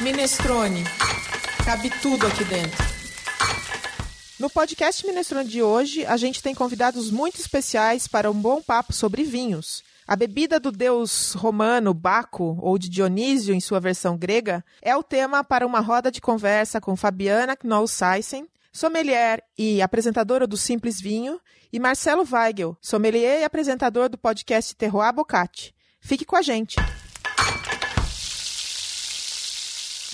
Minestrone. Cabe tudo aqui dentro. No podcast Minestrone de hoje, a gente tem convidados muito especiais para um bom papo sobre vinhos. A bebida do deus romano Baco, ou de Dionísio em sua versão grega, é o tema para uma roda de conversa com Fabiana Knoll-Seissen, sommelier e apresentadora do Simples Vinho, e Marcelo Weigel, sommelier e apresentador do podcast Terroir Bocati. Fique com a gente!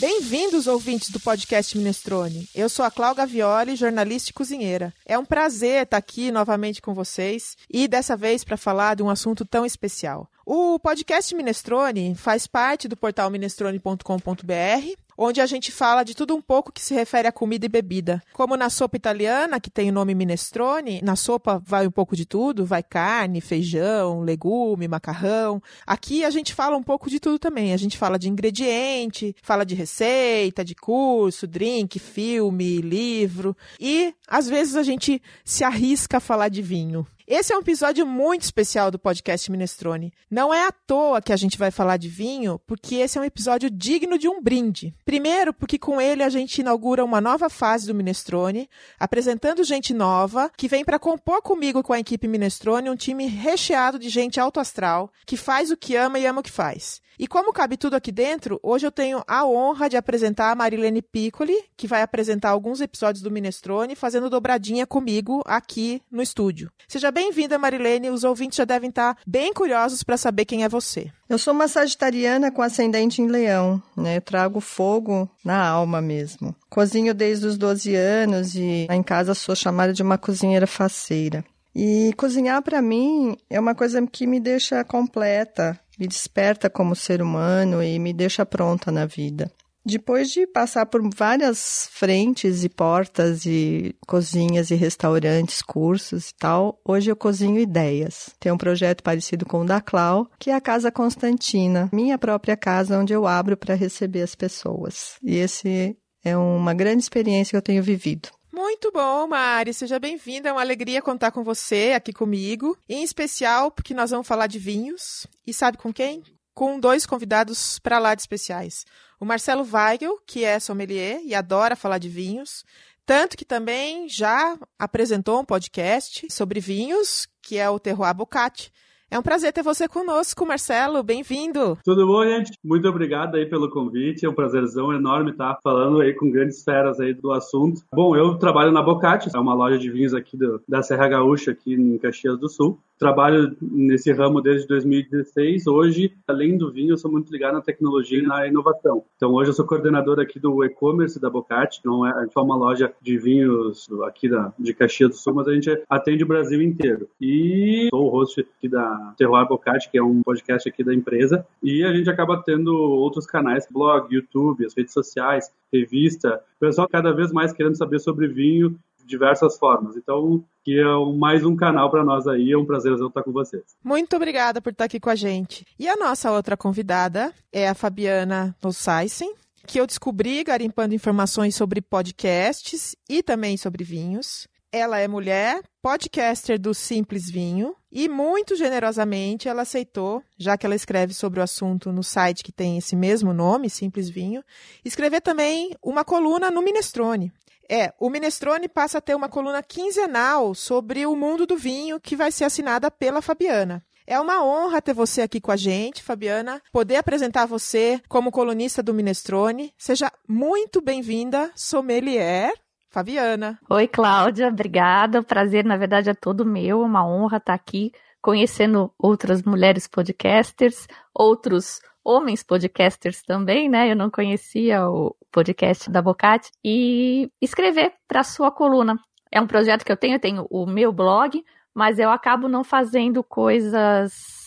Bem-vindos, ouvintes do podcast Minestrone. Eu sou a Cláudia Gavioli, jornalista e cozinheira. É um prazer estar aqui novamente com vocês e dessa vez para falar de um assunto tão especial. O podcast Minestrone faz parte do portal minestrone.com.br onde a gente fala de tudo um pouco que se refere a comida e bebida. Como na sopa italiana, que tem o nome minestrone, na sopa vai um pouco de tudo, vai carne, feijão, legume, macarrão. Aqui a gente fala um pouco de tudo também. A gente fala de ingrediente, fala de receita, de curso, drink, filme, livro e às vezes a gente se arrisca a falar de vinho. Esse é um episódio muito especial do podcast Minestrone. Não é à toa que a gente vai falar de vinho, porque esse é um episódio digno de um brinde. Primeiro, porque com ele a gente inaugura uma nova fase do Minestrone, apresentando gente nova que vem para compor comigo com a equipe Minestrone um time recheado de gente alto astral, que faz o que ama e ama o que faz. E como cabe tudo aqui dentro, hoje eu tenho a honra de apresentar a Marilene Piccoli, que vai apresentar alguns episódios do Minestrone, fazendo dobradinha comigo aqui no estúdio. Seja bem-vinda, Marilene. Os ouvintes já devem estar bem curiosos para saber quem é você. Eu sou uma sagitariana com ascendente em leão, né? Eu trago fogo na alma mesmo. Cozinho desde os 12 anos e em casa sou chamada de uma cozinheira faceira. E cozinhar para mim é uma coisa que me deixa completa, me desperta como ser humano e me deixa pronta na vida. Depois de passar por várias frentes e portas e cozinhas e restaurantes, cursos e tal, hoje eu cozinho ideias. Tem um projeto parecido com o da Clau, que é a Casa Constantina, minha própria casa onde eu abro para receber as pessoas. E esse é uma grande experiência que eu tenho vivido. Muito bom, Mari. Seja bem-vinda. É uma alegria contar com você aqui comigo. Em especial porque nós vamos falar de vinhos. E sabe com quem? Com dois convidados para lá de especiais. O Marcelo Weigel, que é sommelier e adora falar de vinhos. Tanto que também já apresentou um podcast sobre vinhos, que é o Terroir Bocati. É um prazer ter você conosco, Marcelo. Bem-vindo. Tudo bom, gente? Muito obrigado aí pelo convite. É um prazerzão enorme estar falando aí com grandes feras aí do assunto. Bom, eu trabalho na Bocate, é uma loja de vinhos aqui do, da Serra Gaúcha, aqui em Caxias do Sul. Trabalho nesse ramo desde 2016. Hoje, além do vinho, eu sou muito ligado na tecnologia e na inovação. Então, hoje eu sou coordenador aqui do e-commerce da Bocate. Não é, é uma loja de vinhos aqui da, de Caxias do Sul, mas a gente atende o Brasil inteiro. E sou o host aqui da Terroir Bocati, que é um podcast aqui da empresa, e a gente acaba tendo outros canais, blog, YouTube, as redes sociais, revista, o pessoal cada vez mais querendo saber sobre vinho diversas formas. Então, que é mais um canal para nós aí, é um prazer estar com vocês. Muito obrigada por estar aqui com a gente. E a nossa outra convidada é a Fabiana Nossaisen, que eu descobri garimpando informações sobre podcasts e também sobre vinhos. Ela é mulher, podcaster do Simples Vinho e muito generosamente ela aceitou, já que ela escreve sobre o assunto no site que tem esse mesmo nome, Simples Vinho, escrever também uma coluna no Minestrone. É, o Minestrone passa a ter uma coluna quinzenal sobre o mundo do vinho que vai ser assinada pela Fabiana. É uma honra ter você aqui com a gente, Fabiana, poder apresentar você como colunista do Minestrone. Seja muito bem-vinda, sommelier Fabiana. Oi, Cláudia, obrigada. O prazer, na verdade, é todo meu. É uma honra estar aqui conhecendo outras mulheres podcasters, outros homens podcasters também, né? Eu não conhecia o podcast da Bocate e escrever para sua coluna. É um projeto que eu tenho, eu tenho o meu blog, mas eu acabo não fazendo coisas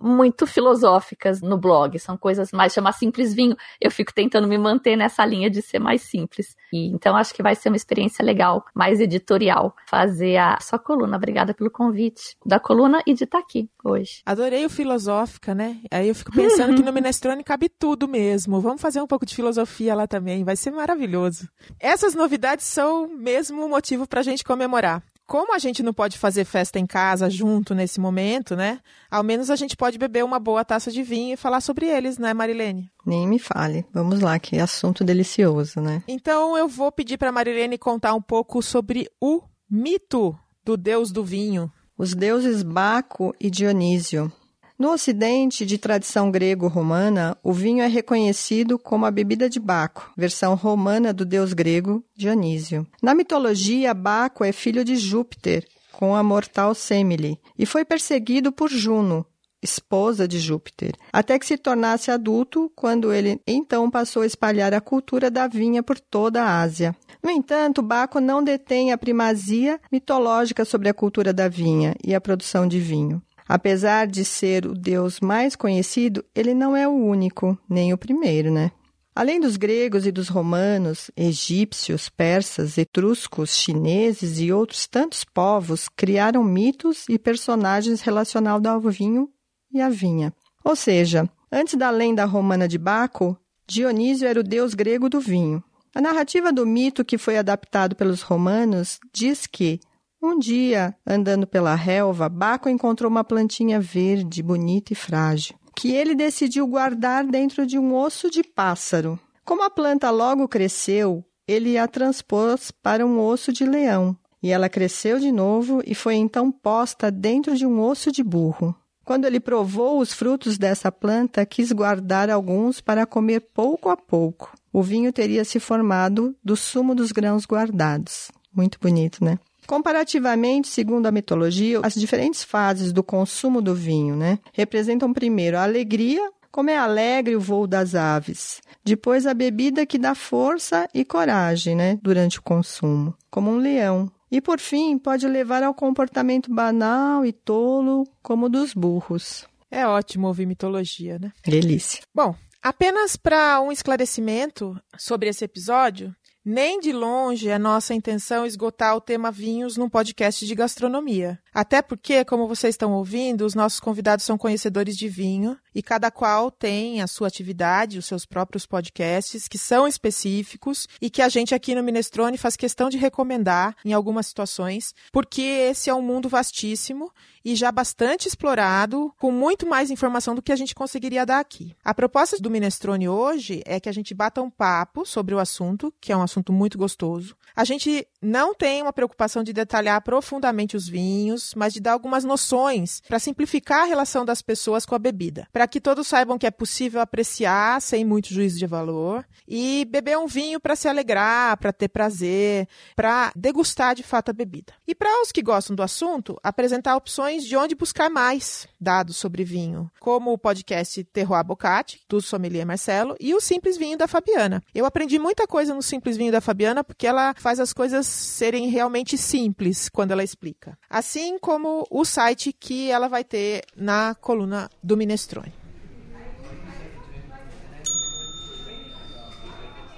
muito filosóficas no blog, são coisas mais chamar simples vinho. Eu fico tentando me manter nessa linha de ser mais simples. E então acho que vai ser uma experiência legal, mais editorial, fazer a sua coluna. Obrigada pelo convite da coluna e de estar aqui hoje. Adorei o filosófica, né? Aí eu fico pensando que no Minestrone cabe tudo mesmo. Vamos fazer um pouco de filosofia lá também, vai ser maravilhoso. Essas novidades são mesmo um motivo para a gente comemorar. Como a gente não pode fazer festa em casa junto nesse momento, né? Ao menos a gente pode beber uma boa taça de vinho e falar sobre eles, né, Marilene? Nem me fale. Vamos lá, que assunto delicioso, né? Então eu vou pedir para Marilene contar um pouco sobre o mito do deus do vinho. Os deuses Baco e Dionísio. No Ocidente, de tradição grego-romana, o vinho é reconhecido como a bebida de Baco, versão romana do deus grego Dionísio. Na mitologia, Baco é filho de Júpiter, com a mortal Semele, e foi perseguido por Juno, esposa de Júpiter, até que se tornasse adulto, quando ele então passou a espalhar a cultura da vinha por toda a Ásia. No entanto, Baco não detém a primazia mitológica sobre a cultura da vinha e a produção de vinho. Apesar de ser o deus mais conhecido, ele não é o único, nem o primeiro, né? Além dos gregos e dos romanos, egípcios, persas, etruscos, chineses e outros tantos povos criaram mitos e personagens relacionados ao vinho e à vinha. Ou seja, antes da lenda romana de Baco, Dionísio era o deus grego do vinho. A narrativa do mito que foi adaptado pelos romanos diz que um dia, andando pela relva, Baco encontrou uma plantinha verde, bonita e frágil, que ele decidiu guardar dentro de um osso de pássaro. Como a planta logo cresceu, ele a transpôs para um osso de leão, e ela cresceu de novo e foi então posta dentro de um osso de burro. Quando ele provou os frutos dessa planta, quis guardar alguns para comer pouco a pouco. O vinho teria se formado do sumo dos grãos guardados. Muito bonito, né? Comparativamente, segundo a mitologia, as diferentes fases do consumo do vinho, né, representam primeiro a alegria, como é alegre o voo das aves. Depois a bebida que dá força e coragem, né, durante o consumo, como um leão. E por fim, pode levar ao comportamento banal e tolo, como o dos burros. É ótimo ouvir mitologia, né? Delícia. Bom, apenas para um esclarecimento sobre esse episódio, nem de longe é nossa intenção esgotar o tema vinhos num podcast de gastronomia. Até porque, como vocês estão ouvindo, os nossos convidados são conhecedores de vinho e cada qual tem a sua atividade, os seus próprios podcasts, que são específicos e que a gente aqui no Minestrone faz questão de recomendar em algumas situações, porque esse é um mundo vastíssimo e já bastante explorado, com muito mais informação do que a gente conseguiria dar aqui. A proposta do Minestrone hoje é que a gente bata um papo sobre o assunto, que é um assunto muito gostoso. A gente não tem uma preocupação de detalhar profundamente os vinhos, mas de dar algumas noções para simplificar a relação das pessoas com a bebida, para que todos saibam que é possível apreciar sem muito juízo de valor e beber um vinho para se alegrar, para ter prazer, para degustar de fato a bebida. E para os que gostam do assunto, apresentar opções de onde buscar mais dados sobre vinho, como o podcast Terroir Bocati, do sommelier Marcelo, e o Simples Vinho da Fabiana. Eu aprendi muita coisa no Simples Vinho da Fabiana porque ela faz as coisas serem realmente simples quando ela explica. Assim como o site que ela vai ter na coluna do Minestrone.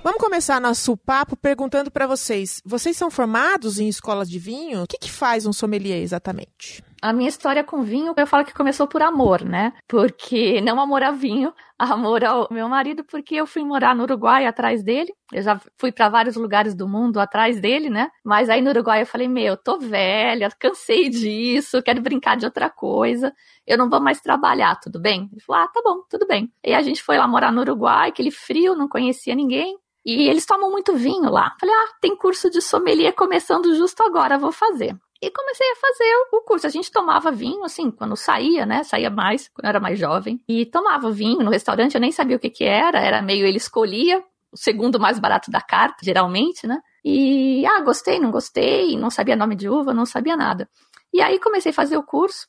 Vamos começar nosso papo perguntando para vocês: vocês são formados em escolas de vinho? O que, que faz um sommelier exatamente? A minha história com vinho, eu falo que começou por amor, né? Porque não amor a vinho, amor ao meu marido, porque eu fui morar no Uruguai atrás dele. Eu já fui para vários lugares do mundo atrás dele, né? Mas aí no Uruguai eu falei: Meu, tô velha, cansei disso, quero brincar de outra coisa. Eu não vou mais trabalhar, tudo bem? Ele falou: Ah, tá bom, tudo bem. E a gente foi lá morar no Uruguai, aquele frio, não conhecia ninguém. E eles tomam muito vinho lá. Falei, ah, tem curso de sommelier começando justo agora, vou fazer. E comecei a fazer o curso. A gente tomava vinho, assim, quando saía, né? Saía mais, quando era mais jovem. E tomava vinho no restaurante, eu nem sabia o que que era. Era meio, ele escolhia o segundo mais barato da carta, geralmente, né? E, ah, gostei, não gostei, não sabia nome de uva, não sabia nada. E aí comecei a fazer o curso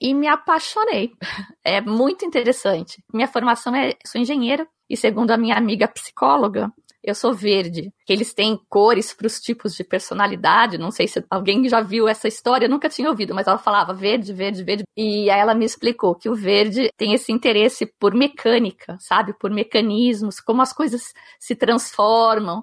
e me apaixonei. É muito interessante. Minha formação é, sou engenheira e segundo a minha amiga psicóloga, eu sou verde. Que eles têm cores para os tipos de personalidade. Não sei se alguém já viu essa história, eu nunca tinha ouvido, mas ela falava verde, verde, verde. E aí ela me explicou que o verde tem esse interesse por mecânica, sabe? Por mecanismos, como as coisas se transformam.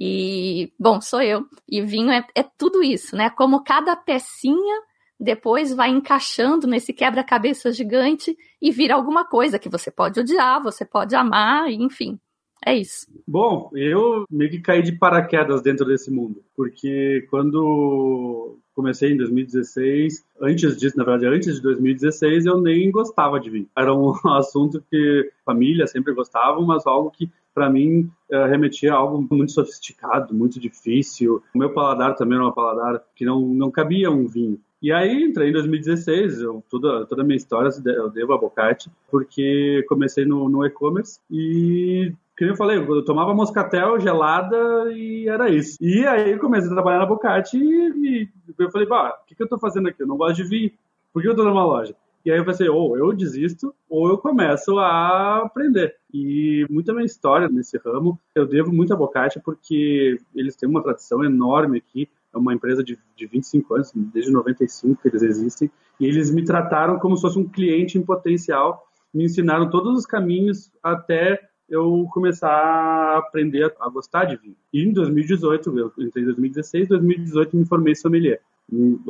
E, bom, sou eu. E vinho é, é tudo isso, né? Como cada pecinha depois vai encaixando nesse quebra-cabeça gigante e vira alguma coisa que você pode odiar, você pode amar, enfim. É isso. Bom, eu meio que caí de paraquedas dentro desse mundo, porque quando comecei em 2016. Antes disso, na verdade, antes de 2016, eu nem gostava de vinho. Era um assunto que família sempre gostava, mas algo que para mim uh, remetia a algo muito sofisticado, muito difícil. O meu paladar também era um paladar que não, não cabia um vinho. E aí entrei em 2016, eu, toda, toda a minha história eu devo a Bocate, porque comecei no, no e-commerce e que eu falei, eu tomava moscatel gelada e era isso. E aí comecei a trabalhar na Bocate e, e eu falei, bah, o que, que eu tô fazendo aqui? Eu não gosto de vinho. Por que eu tô numa loja? E aí eu pensei, ou eu desisto, ou eu começo a aprender. E muita minha história nesse ramo, eu devo muito a Bocate, porque eles têm uma tradição enorme aqui. É uma empresa de, de 25 anos, desde 95 que eles existem. E eles me trataram como se fosse um cliente em potencial. Me ensinaram todos os caminhos até eu começar a aprender a gostar de vinho. E em 2018, eu entrei em 2016, 2018 me formei sommelier.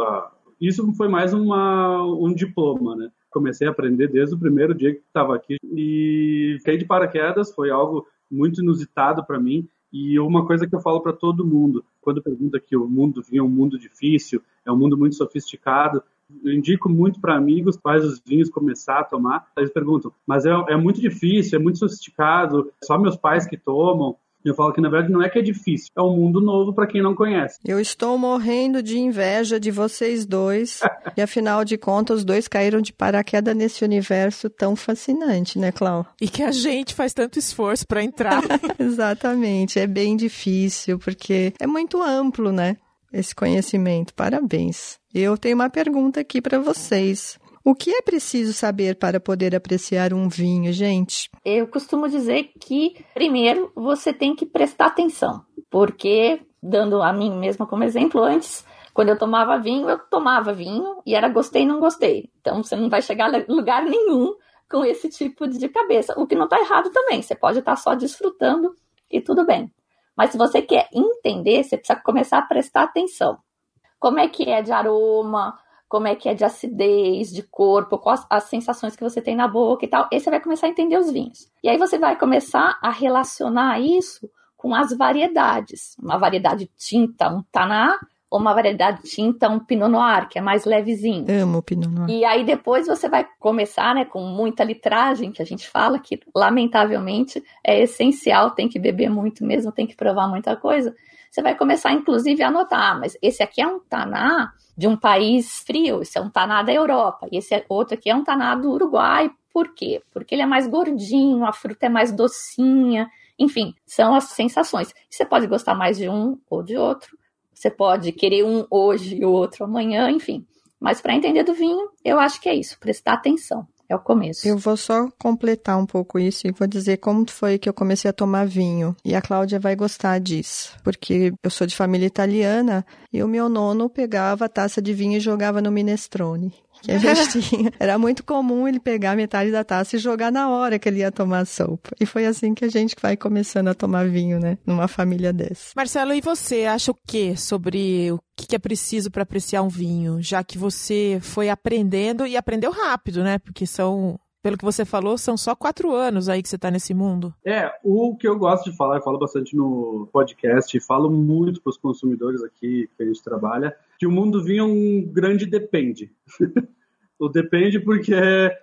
Ah, isso foi mais uma, um diploma, né? Comecei a aprender desde o primeiro dia que estava aqui e fiquei de paraquedas, foi algo muito inusitado para mim e uma coisa que eu falo para todo mundo, quando pergunta que o mundo vinha é um mundo difícil, é um mundo muito sofisticado, eu indico muito para amigos quais os vinhos começar a tomar. Eles perguntam, mas é, é muito difícil, é muito sofisticado, só meus pais que tomam. Eu falo que na verdade não é que é difícil, é um mundo novo para quem não conhece. Eu estou morrendo de inveja de vocês dois. e afinal de contas, os dois caíram de paraquedas nesse universo tão fascinante, né, Clau? E que a gente faz tanto esforço para entrar. Exatamente, é bem difícil porque é muito amplo, né? Esse conhecimento. Parabéns. Eu tenho uma pergunta aqui para vocês. O que é preciso saber para poder apreciar um vinho, gente? Eu costumo dizer que, primeiro, você tem que prestar atenção, porque, dando a mim mesma como exemplo, antes, quando eu tomava vinho, eu tomava vinho e era gostei, não gostei. Então, você não vai chegar a lugar nenhum com esse tipo de cabeça, o que não está errado também. Você pode estar tá só desfrutando e tudo bem. Mas se você quer entender, você precisa começar a prestar atenção. Como é que é de aroma, como é que é de acidez, de corpo, quais as sensações que você tem na boca e tal. Aí você vai começar a entender os vinhos. E aí você vai começar a relacionar isso com as variedades. Uma variedade tinta, um taná, ou uma variedade tinta, um Pinot Noir, que é mais levezinho. Amo o Pinot Noir. E aí depois você vai começar, né, com muita litragem, que a gente fala que lamentavelmente é essencial, tem que beber muito mesmo, tem que provar muita coisa. Você vai começar inclusive a notar, ah, mas esse aqui é um taná de um país frio, esse é um taná da Europa, e esse outro aqui é um taná do Uruguai. Por quê? Porque ele é mais gordinho, a fruta é mais docinha, enfim, são as sensações. Você pode gostar mais de um ou de outro, você pode querer um hoje e o outro amanhã, enfim. Mas para entender do vinho, eu acho que é isso, prestar atenção. É o começo. Eu vou só completar um pouco isso e vou dizer como foi que eu comecei a tomar vinho. E a Cláudia vai gostar disso, porque eu sou de família italiana e o meu nono pegava a taça de vinho e jogava no minestrone que a gente tinha. Era muito comum ele pegar metade da taça e jogar na hora que ele ia tomar sopa. E foi assim que a gente vai começando a tomar vinho, né? Numa família dessa. Marcelo, e você acha o que sobre o que é preciso para apreciar um vinho? Já que você foi aprendendo e aprendeu rápido, né? Porque são pelo que você falou, são só quatro anos aí que você está nesse mundo. É, o que eu gosto de falar, eu falo bastante no podcast, falo muito para os consumidores aqui que a gente trabalha, que o mundo vinha um grande depende. o depende porque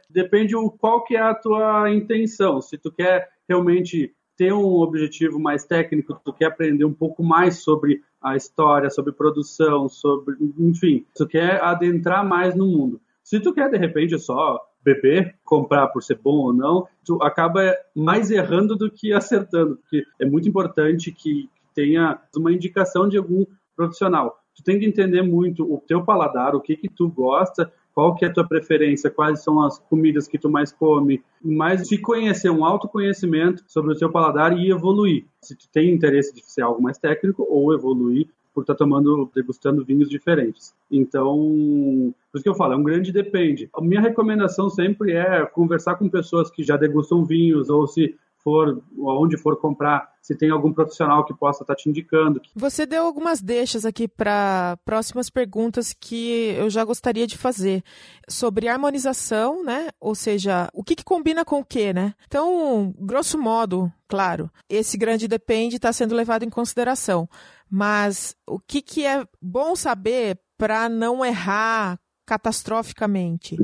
depende o qual que é a tua intenção. Se tu quer realmente ter um objetivo mais técnico, tu quer aprender um pouco mais sobre a história, sobre produção, sobre, enfim, tu quer adentrar mais no mundo. Se tu quer de repente só beber, comprar por ser bom ou não, tu acaba mais errando do que acertando, porque é muito importante que tenha uma indicação de algum profissional. Tu tem que entender muito o teu paladar, o que que tu gosta, qual que é a tua preferência, quais são as comidas que tu mais come, mas se conhecer um autoconhecimento sobre o teu paladar e evoluir. Se tu tem interesse de ser algo mais técnico ou evoluir por estar tá tomando, degustando vinhos diferentes. Então, por isso que eu falo, é um grande depende. A minha recomendação sempre é conversar com pessoas que já degustam vinhos ou se for, onde for comprar, se tem algum profissional que possa estar tá te indicando. Você deu algumas deixas aqui para próximas perguntas que eu já gostaria de fazer sobre harmonização, né? Ou seja, o que, que combina com o que, né? Então, grosso modo, claro, esse grande depende está sendo levado em consideração. Mas o que, que é bom saber para não errar catastroficamente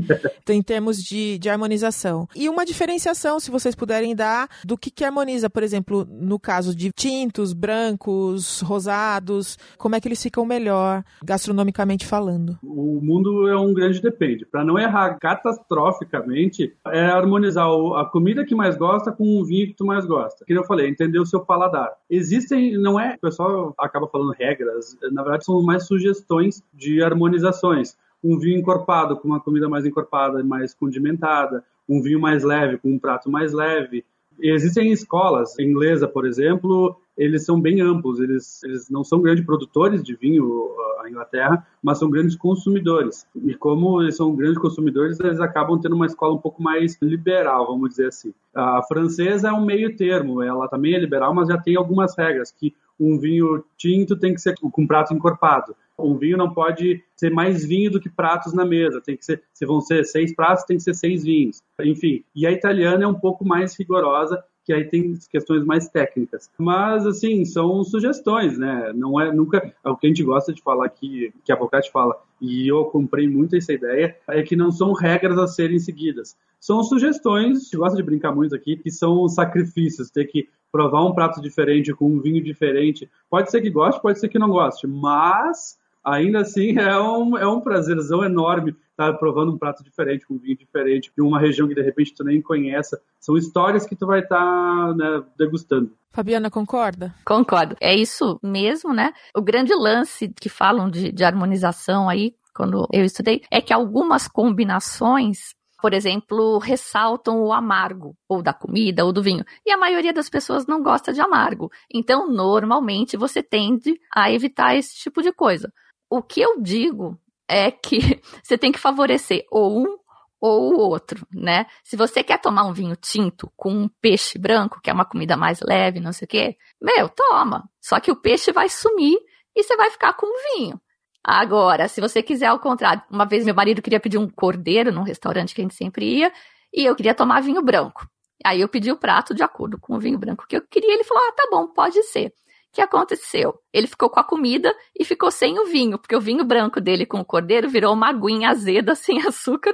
em termos de, de harmonização. E uma diferenciação, se vocês puderem dar, do que, que harmoniza, por exemplo, no caso de tintos, brancos, rosados, como é que eles ficam melhor, gastronomicamente falando? O mundo é um grande depende. Para não errar catastroficamente, é harmonizar a comida que mais gosta com o vinho que tu mais gosta. Que eu falei, entender o seu paladar. Existem, não é, o pessoal acaba falando regras, na verdade são mais sugestões de harmonizações um vinho encorpado com uma comida mais encorpada, mais condimentada, um vinho mais leve com um prato mais leve. E existem escolas, inglesa, por exemplo, eles são bem amplos, eles, eles não são grandes produtores de vinho, a Inglaterra, mas são grandes consumidores. E como eles são grandes consumidores, eles acabam tendo uma escola um pouco mais liberal, vamos dizer assim. A francesa é um meio termo, ela também é liberal, mas já tem algumas regras, que um vinho tinto tem que ser com prato encorpado. Um vinho não pode ser mais vinho do que pratos na mesa. Tem que ser, se vão ser seis pratos, tem que ser seis vinhos. Enfim, e a italiana é um pouco mais rigorosa, que aí tem questões mais técnicas. Mas, assim, são sugestões, né? Não é nunca. É o que a gente gosta de falar aqui, que a Bocati fala, e eu comprei muito essa ideia, é que não são regras a serem seguidas. São sugestões, a gente gosta de brincar muito aqui, que são sacrifícios, ter que provar um prato diferente com um vinho diferente. Pode ser que goste, pode ser que não goste, mas ainda assim é um, é um prazerzão enorme estar provando um prato diferente, com um vinho diferente, de uma região que de repente tu nem conhece. São histórias que tu vai estar né, degustando. Fabiana, concorda? Concordo. É isso mesmo, né? O grande lance que falam de, de harmonização aí, quando eu estudei, é que algumas combinações por exemplo, ressaltam o amargo, ou da comida, ou do vinho. E a maioria das pessoas não gosta de amargo. Então, normalmente, você tende a evitar esse tipo de coisa. O que eu digo é que você tem que favorecer ou um ou o outro, né? Se você quer tomar um vinho tinto com um peixe branco, que é uma comida mais leve, não sei o quê, meu, toma. Só que o peixe vai sumir e você vai ficar com o vinho. Agora, se você quiser ao contrário, uma vez meu marido queria pedir um cordeiro num restaurante que a gente sempre ia, e eu queria tomar vinho branco. Aí eu pedi o prato de acordo com o vinho branco que eu queria, ele falou: "Ah, tá bom, pode ser" que aconteceu? Ele ficou com a comida e ficou sem o vinho, porque o vinho branco dele com o cordeiro virou uma aguinha azeda sem açúcar.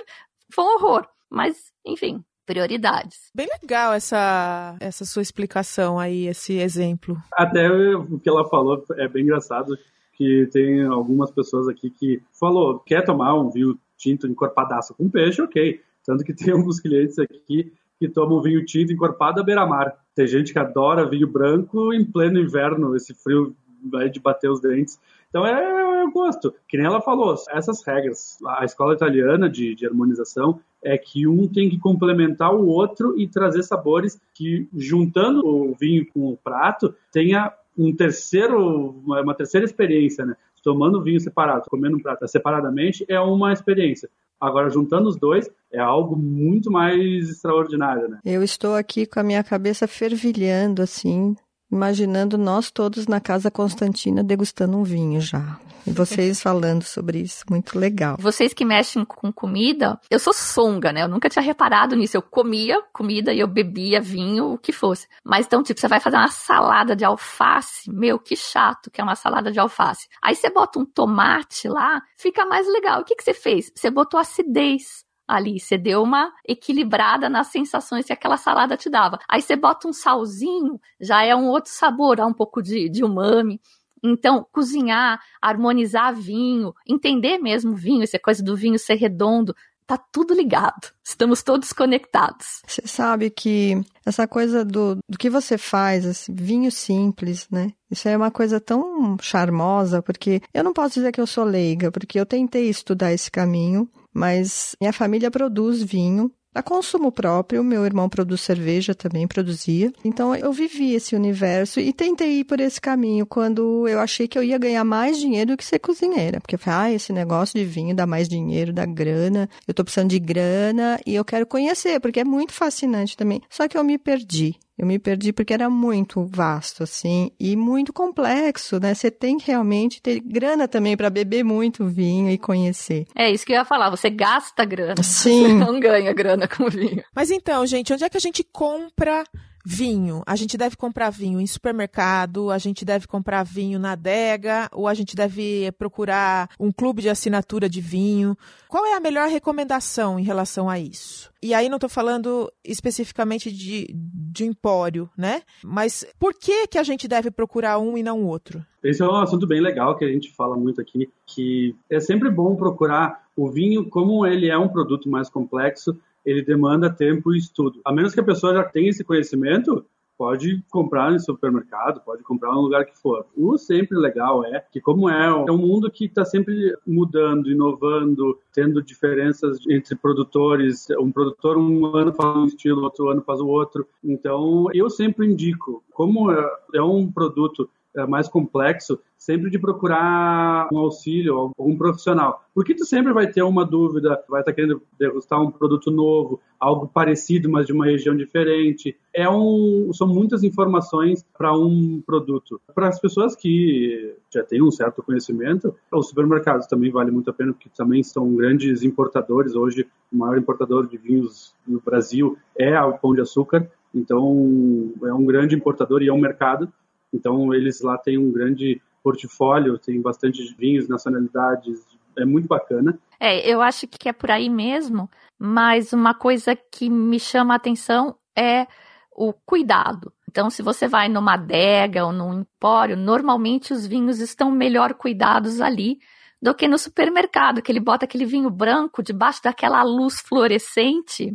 Foi um horror. Mas, enfim, prioridades. Bem legal essa, essa sua explicação aí, esse exemplo. Até o que ela falou é bem engraçado, que tem algumas pessoas aqui que falou, quer tomar um vinho tinto encorpadaço com peixe, ok. Tanto que tem alguns clientes aqui que tomam vinho tinto encorpado à beira-mar. Tem gente que adora vinho branco em pleno inverno, esse frio vai de bater os dentes. Então é, é gosto. Que nem ela falou, essas regras, a escola italiana de, de harmonização é que um tem que complementar o outro e trazer sabores que, juntando o vinho com o prato, tenha um terceiro, uma terceira experiência, né? Tomando vinho separado, comendo um prato separadamente é uma experiência. Agora, juntando os dois, é algo muito mais extraordinário, né? Eu estou aqui com a minha cabeça fervilhando, assim, imaginando nós todos na Casa Constantina degustando um vinho já. E vocês falando sobre isso, muito legal. Vocês que mexem com comida, eu sou songa, né? Eu nunca tinha reparado nisso. Eu comia comida e eu bebia vinho, o que fosse. Mas então, tipo, você vai fazer uma salada de alface, meu, que chato que é uma salada de alface. Aí você bota um tomate lá, fica mais legal. O que, que você fez? Você botou acidez ali. Você deu uma equilibrada nas sensações que aquela salada te dava. Aí você bota um salzinho, já é um outro sabor, há um pouco de, de umami. Então, cozinhar, harmonizar vinho, entender mesmo vinho, essa coisa do vinho ser redondo, tá tudo ligado. Estamos todos conectados. Você sabe que essa coisa do, do que você faz, vinho simples, né? Isso é uma coisa tão charmosa, porque eu não posso dizer que eu sou leiga, porque eu tentei estudar esse caminho, mas minha família produz vinho a consumo próprio, meu irmão produz cerveja também, produzia. Então eu vivi esse universo e tentei ir por esse caminho quando eu achei que eu ia ganhar mais dinheiro do que ser cozinheira. Porque eu falei, ah, esse negócio de vinho dá mais dinheiro, dá grana, eu tô precisando de grana e eu quero conhecer, porque é muito fascinante também. Só que eu me perdi. Eu me perdi porque era muito vasto, assim, e muito complexo, né? Você tem que realmente ter grana também para beber muito vinho e conhecer. É isso que eu ia falar, você gasta grana. Sim. Você não ganha grana com vinho. Mas então, gente, onde é que a gente compra vinho, a gente deve comprar vinho em supermercado, a gente deve comprar vinho na adega, ou a gente deve procurar um clube de assinatura de vinho? Qual é a melhor recomendação em relação a isso? E aí não estou falando especificamente de, de empório, né? Mas por que, que a gente deve procurar um e não outro? Esse é um assunto bem legal que a gente fala muito aqui, que é sempre bom procurar o vinho, como ele é um produto mais complexo, ele demanda tempo e estudo. A menos que a pessoa já tenha esse conhecimento, pode comprar em supermercado, pode comprar no lugar que for. O sempre legal é que como é, é um mundo que está sempre mudando, inovando, tendo diferenças entre produtores. Um produtor um ano faz um estilo, outro ano faz o outro. Então eu sempre indico, como é, é um produto mais complexo, sempre de procurar um auxílio, algum profissional. Porque tu sempre vai ter uma dúvida, vai estar querendo degustar um produto novo, algo parecido, mas de uma região diferente. É um, são muitas informações para um produto. Para as pessoas que já têm um certo conhecimento, os supermercados também vale muito a pena, porque também são grandes importadores. Hoje, o maior importador de vinhos no Brasil é o Pão de Açúcar. Então, é um grande importador e é um mercado. Então, eles lá têm um grande portfólio, tem bastante vinhos, nacionalidades, é muito bacana. É, eu acho que é por aí mesmo, mas uma coisa que me chama a atenção é o cuidado. Então, se você vai numa adega ou num empório, normalmente os vinhos estão melhor cuidados ali do que no supermercado, que ele bota aquele vinho branco debaixo daquela luz fluorescente.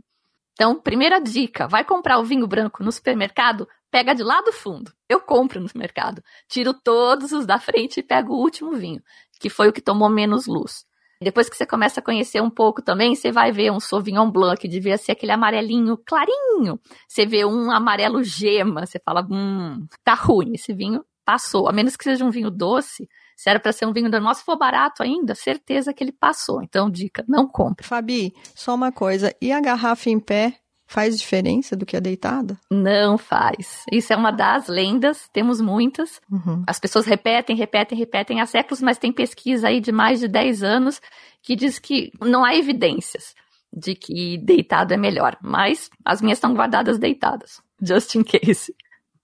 Então, primeira dica, vai comprar o vinho branco no supermercado, pega de lá do fundo. Eu compro no mercado. Tiro todos os da frente e pego o último vinho, que foi o que tomou menos luz. Depois que você começa a conhecer um pouco também, você vai ver um Sauvignon Blanc, que devia ser aquele amarelinho clarinho. Você vê um amarelo gema, você fala, hum, tá ruim, esse vinho passou. A menos que seja um vinho doce, se era para ser um vinho normal, se for barato ainda, certeza que ele passou. Então, dica, não compre. Fabi, só uma coisa, e a garrafa em pé Faz diferença do que a deitada? Não faz. Isso é uma das lendas, temos muitas. Uhum. As pessoas repetem, repetem, repetem há séculos, mas tem pesquisa aí de mais de 10 anos que diz que não há evidências de que deitado é melhor. Mas as minhas estão guardadas deitadas, just in case.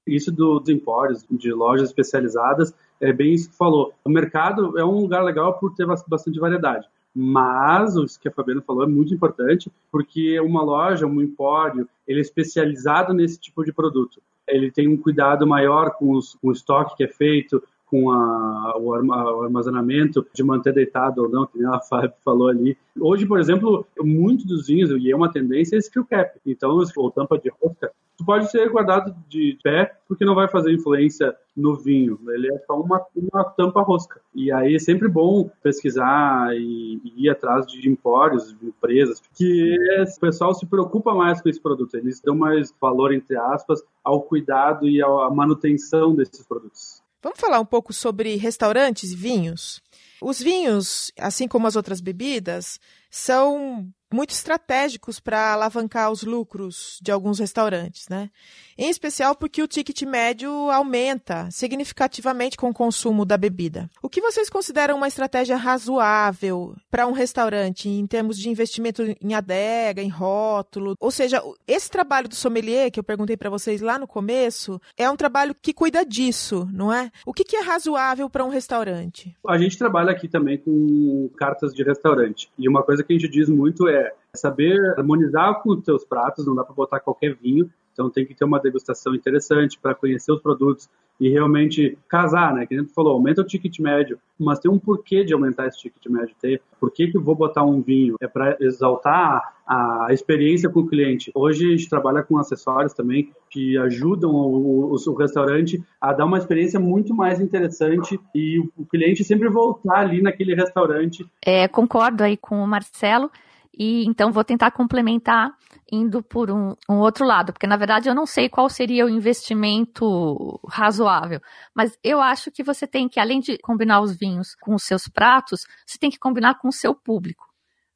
Isso do, dos empórios, de lojas especializadas, é bem isso que falou. O mercado é um lugar legal por ter bastante variedade. Mas o que a Fabiana falou é muito importante, porque uma loja, um empório, ele é especializado nesse tipo de produto. Ele tem um cuidado maior com, os, com o estoque que é feito, com a, o, armazenamento, de manter deitado ou não, que a Fábio falou ali. Hoje, por exemplo, muito dos vinhos, e é uma tendência, é skill cap. Então, ou tampa de rosca, tu pode ser guardado de pé, porque não vai fazer influência no vinho. Ele é só uma, uma tampa rosca. E aí é sempre bom pesquisar e, e ir atrás de empórios, de empresas, que o pessoal se preocupa mais com esse produto. Eles dão mais valor, entre aspas, ao cuidado e à manutenção desses produtos. Vamos falar um pouco sobre restaurantes e vinhos? Os vinhos, assim como as outras bebidas, são muito estratégicos para alavancar os lucros de alguns restaurantes, né? Em especial porque o ticket médio aumenta significativamente com o consumo da bebida. O que vocês consideram uma estratégia razoável para um restaurante em termos de investimento em adega, em rótulo? Ou seja, esse trabalho do sommelier que eu perguntei para vocês lá no começo é um trabalho que cuida disso, não é? O que, que é razoável para um restaurante? A gente trabalha aqui também com cartas de restaurante e uma coisa que a gente diz muito é saber harmonizar com os seus pratos, não dá para botar qualquer vinho, então tem que ter uma degustação interessante para conhecer os produtos e realmente casar, né? Que a gente falou, aumenta o ticket médio, mas tem um porquê de aumentar esse ticket médio. Tem por que, que eu vou botar um vinho? É para exaltar a experiência com o cliente. Hoje a gente trabalha com acessórios também que ajudam o, o, o restaurante a dar uma experiência muito mais interessante e o cliente sempre voltar ali naquele restaurante. É, concordo aí com o Marcelo. E então vou tentar complementar indo por um, um, outro lado, porque na verdade eu não sei qual seria o investimento razoável, mas eu acho que você tem que, além de combinar os vinhos com os seus pratos, você tem que combinar com o seu público.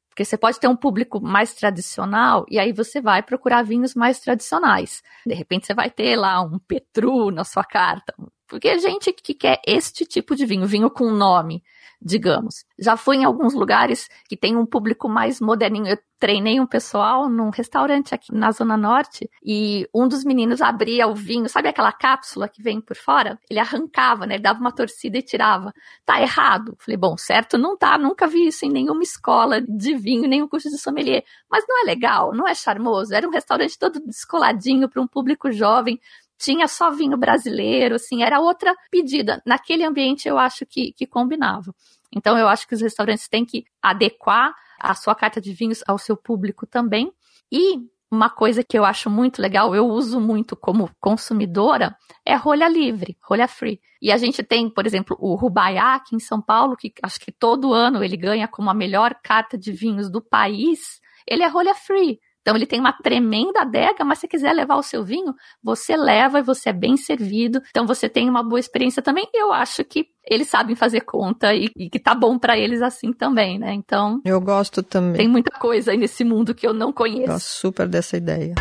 Porque você pode ter um público mais tradicional e aí você vai procurar vinhos mais tradicionais. De repente você vai ter lá um Petru na sua carta, Porque gente que quer este tipo de vinho, vinho com nome, digamos. Já fui em alguns lugares que tem um público mais moderninho. Eu treinei um pessoal num restaurante aqui na Zona Norte e um dos meninos abria o vinho, sabe aquela cápsula que vem por fora? Ele arrancava, né? Ele dava uma torcida e tirava. Tá errado. Falei, bom, certo não tá, nunca vi isso em nenhuma escola de vinho, nenhum curso de sommelier. Mas não é legal, não é charmoso. Era um restaurante todo descoladinho para um público jovem tinha só vinho brasileiro, assim, era outra pedida. Naquele ambiente eu acho que, que combinava. Então eu acho que os restaurantes têm que adequar a sua carta de vinhos ao seu público também. E uma coisa que eu acho muito legal, eu uso muito como consumidora, é rolha livre, rolha free. E a gente tem, por exemplo, o Rubaiá aqui em São Paulo, que acho que todo ano ele ganha como a melhor carta de vinhos do país. Ele é rolha free. Então ele tem uma tremenda adega, mas se quiser levar o seu vinho, você leva e você é bem servido. Então você tem uma boa experiência também. Eu acho que eles sabem fazer conta e, e que tá bom para eles assim também, né? Então. Eu gosto também. Tem muita coisa aí nesse mundo que eu não conheço. Gosto super dessa ideia.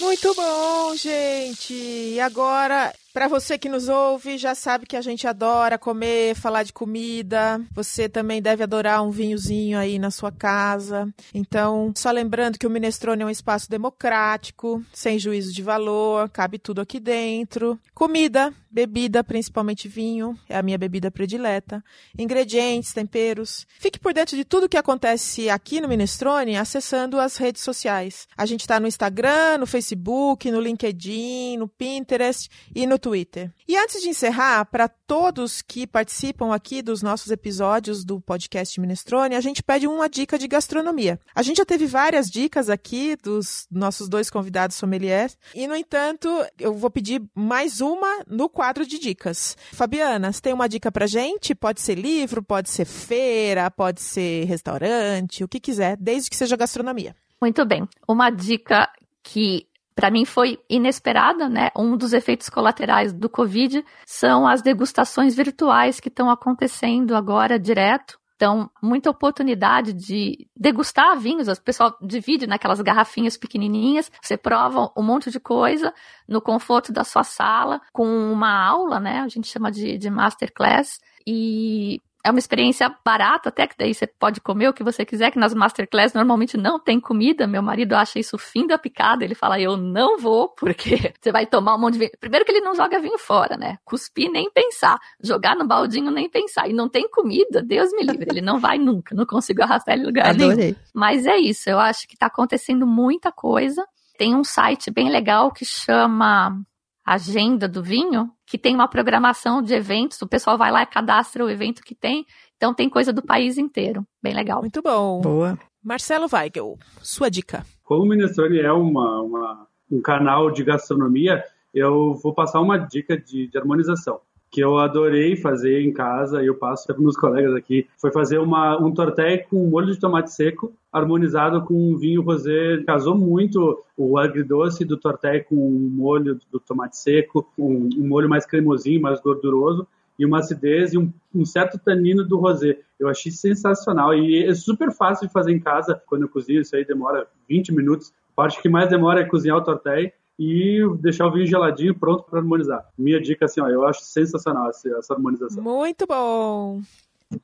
Muito bom, gente. E agora para você que nos ouve, já sabe que a gente adora comer, falar de comida. Você também deve adorar um vinhozinho aí na sua casa. Então, só lembrando que o Minestrone é um espaço democrático, sem juízo de valor, cabe tudo aqui dentro. Comida, bebida, principalmente vinho, é a minha bebida predileta. Ingredientes, temperos. Fique por dentro de tudo que acontece aqui no Minestrone acessando as redes sociais. A gente está no Instagram, no Facebook, no LinkedIn, no Pinterest e no Twitter. E antes de encerrar, para todos que participam aqui dos nossos episódios do podcast Minestrone, a gente pede uma dica de gastronomia. A gente já teve várias dicas aqui dos nossos dois convidados sommeliers, e no entanto, eu vou pedir mais uma no quadro de dicas. Fabiana, você tem uma dica pra gente? Pode ser livro, pode ser feira, pode ser restaurante, o que quiser, desde que seja gastronomia. Muito bem. Uma dica que para mim foi inesperada, né? Um dos efeitos colaterais do Covid são as degustações virtuais que estão acontecendo agora direto. Então, muita oportunidade de degustar vinhos. O pessoal divide naquelas garrafinhas pequenininhas. Você prova um monte de coisa no conforto da sua sala, com uma aula, né? A gente chama de, de masterclass. E é uma experiência barata, até que daí você pode comer o que você quiser, que nas masterclass normalmente não tem comida. Meu marido acha isso fim da picada. Ele fala, eu não vou, porque você vai tomar um monte de vinho. Primeiro que ele não joga vinho fora, né? Cuspir nem pensar. Jogar no baldinho nem pensar. E não tem comida, Deus me livre. Ele não vai nunca. Não consigo arrastar ele em lugar Adorei. nenhum. Mas é isso. Eu acho que tá acontecendo muita coisa. Tem um site bem legal que chama agenda do vinho, que tem uma programação de eventos, o pessoal vai lá e cadastra o evento que tem, então tem coisa do país inteiro, bem legal. Muito bom. Boa. Marcelo Weigel, sua dica. Como o Minestrone é uma, uma, um canal de gastronomia, eu vou passar uma dica de, de harmonização que eu adorei fazer em casa e eu passo para meus colegas aqui, foi fazer uma, um torté com molho de tomate seco harmonizado com um vinho rosé. Casou muito o agridoce do torté com o molho do tomate seco, um, um molho mais cremosinho, mais gorduroso e uma acidez e um, um, certo tanino do rosé. Eu achei sensacional e é super fácil de fazer em casa. Quando eu cozinho, isso aí demora 20 minutos. A parte que mais demora é cozinhar o torté e deixar o vinho geladinho pronto para harmonizar. Minha dica assim, ó, eu acho sensacional essa, essa harmonização. Muito bom.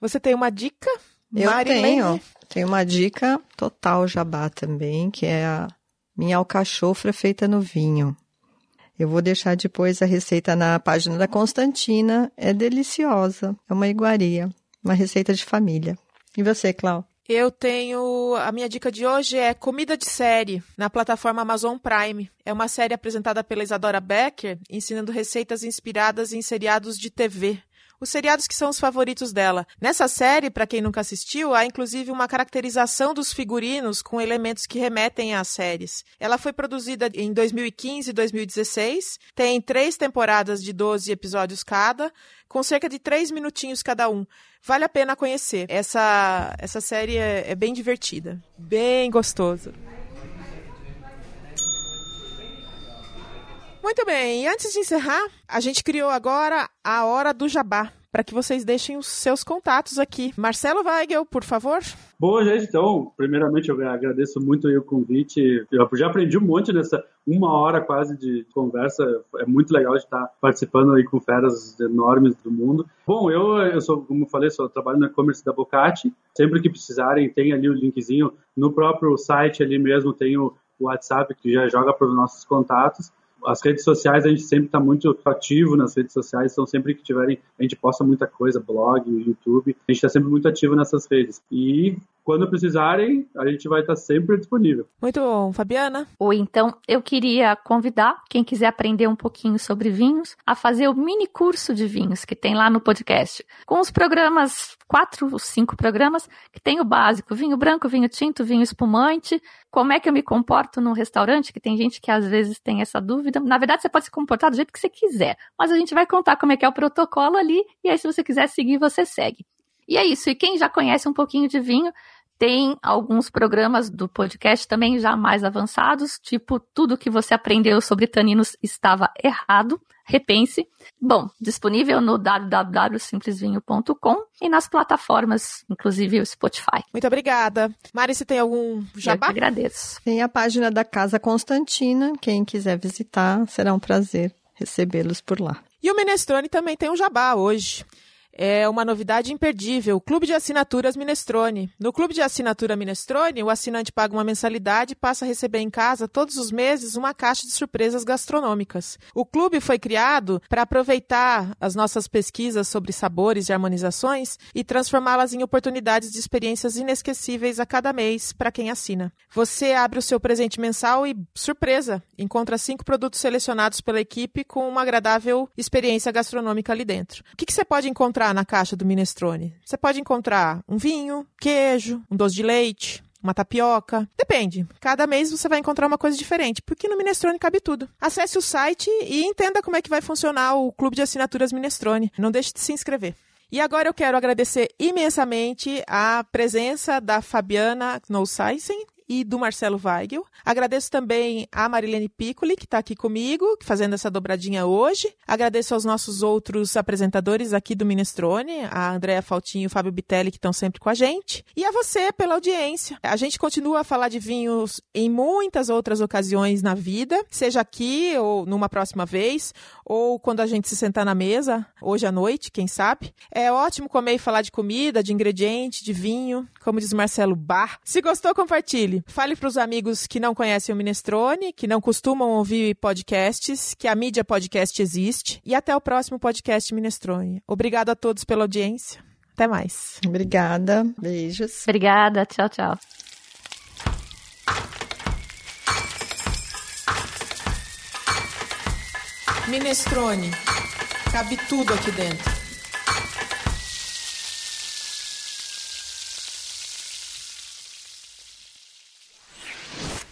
Você tem uma dica? Eu tenho. Tenho uma dica total jabá também, que é a minha alcachofra feita no vinho. Eu vou deixar depois a receita na página da Constantina. É deliciosa. É uma iguaria. Uma receita de família. E você, Clau? Eu tenho. A minha dica de hoje é Comida de Série, na plataforma Amazon Prime. É uma série apresentada pela Isadora Becker, ensinando receitas inspiradas em seriados de TV os seriados que são os favoritos dela. Nessa série, para quem nunca assistiu, há inclusive uma caracterização dos figurinos com elementos que remetem às séries. Ela foi produzida em 2015 e 2016, tem três temporadas de 12 episódios cada, com cerca de três minutinhos cada um. Vale a pena conhecer. Essa, essa série é, é bem divertida, bem gostosa. Muito bem, e antes de encerrar, a gente criou agora a Hora do Jabá. para que vocês deixem os seus contatos aqui. Marcelo Weigel, por favor. Bom, gente, então, primeiramente eu agradeço muito o convite. Eu já aprendi um monte nessa uma hora quase de conversa. É muito legal de estar participando aí com feras enormes do mundo. Bom, eu, eu sou, como falei, sou, trabalho no e-commerce da Bocati. Sempre que precisarem, tem ali o linkzinho. No próprio site ali mesmo tem o WhatsApp que já joga para os nossos contatos as redes sociais a gente sempre está muito ativo nas redes sociais, então sempre que tiverem, a gente posta muita coisa, blog, YouTube, a gente está sempre muito ativo nessas redes. E quando precisarem, a gente vai estar sempre disponível. Muito bom. Fabiana? Ou então, eu queria convidar quem quiser aprender um pouquinho sobre vinhos a fazer o mini curso de vinhos que tem lá no podcast. Com os programas, quatro ou cinco programas, que tem o básico: vinho branco, vinho tinto, vinho espumante. Como é que eu me comporto num restaurante? Que tem gente que às vezes tem essa dúvida. Na verdade, você pode se comportar do jeito que você quiser, mas a gente vai contar como é que é o protocolo ali, e aí, se você quiser seguir, você segue. E é isso. E quem já conhece um pouquinho de vinho, tem alguns programas do podcast também já mais avançados, tipo tudo que você aprendeu sobre taninos estava errado, repense. Bom, disponível no www.simplesvinho.com e nas plataformas, inclusive o Spotify. Muito obrigada. Mari, você tem algum jabá? Eu que agradeço. Tem a página da Casa Constantina, quem quiser visitar, será um prazer recebê-los por lá. E o Minestrone também tem um jabá hoje é uma novidade imperdível, o Clube de Assinaturas Minestrone. No Clube de Assinatura Minestrone, o assinante paga uma mensalidade e passa a receber em casa todos os meses uma caixa de surpresas gastronômicas. O clube foi criado para aproveitar as nossas pesquisas sobre sabores e harmonizações e transformá-las em oportunidades de experiências inesquecíveis a cada mês para quem assina. Você abre o seu presente mensal e, surpresa, encontra cinco produtos selecionados pela equipe com uma agradável experiência gastronômica ali dentro. O que, que você pode encontrar encontrar na caixa do minestrone? Você pode encontrar um vinho, queijo, um doce de leite, uma tapioca. Depende. Cada mês você vai encontrar uma coisa diferente, porque no Minestrone cabe tudo. Acesse o site e entenda como é que vai funcionar o clube de assinaturas Minestrone. Não deixe de se inscrever. E agora eu quero agradecer imensamente a presença da Fabiana Knowsaisen e do Marcelo Weigel. Agradeço também a Marilene Piccoli, que está aqui comigo, fazendo essa dobradinha hoje. Agradeço aos nossos outros apresentadores aqui do Minestrone, a Andréa Faltinho e o Fábio Bitelli, que estão sempre com a gente. E a você pela audiência. A gente continua a falar de vinhos em muitas outras ocasiões na vida, seja aqui ou numa próxima vez, ou quando a gente se sentar na mesa, hoje à noite, quem sabe. É ótimo comer e falar de comida, de ingrediente, de vinho, como diz Marcelo Bar. Se gostou, compartilhe. Fale para os amigos que não conhecem o Minestrone, que não costumam ouvir podcasts, que a mídia podcast existe. E até o próximo podcast Minestrone. Obrigado a todos pela audiência. Até mais. Obrigada. Beijos. Obrigada. Tchau, tchau. Minestrone. Cabe tudo aqui dentro.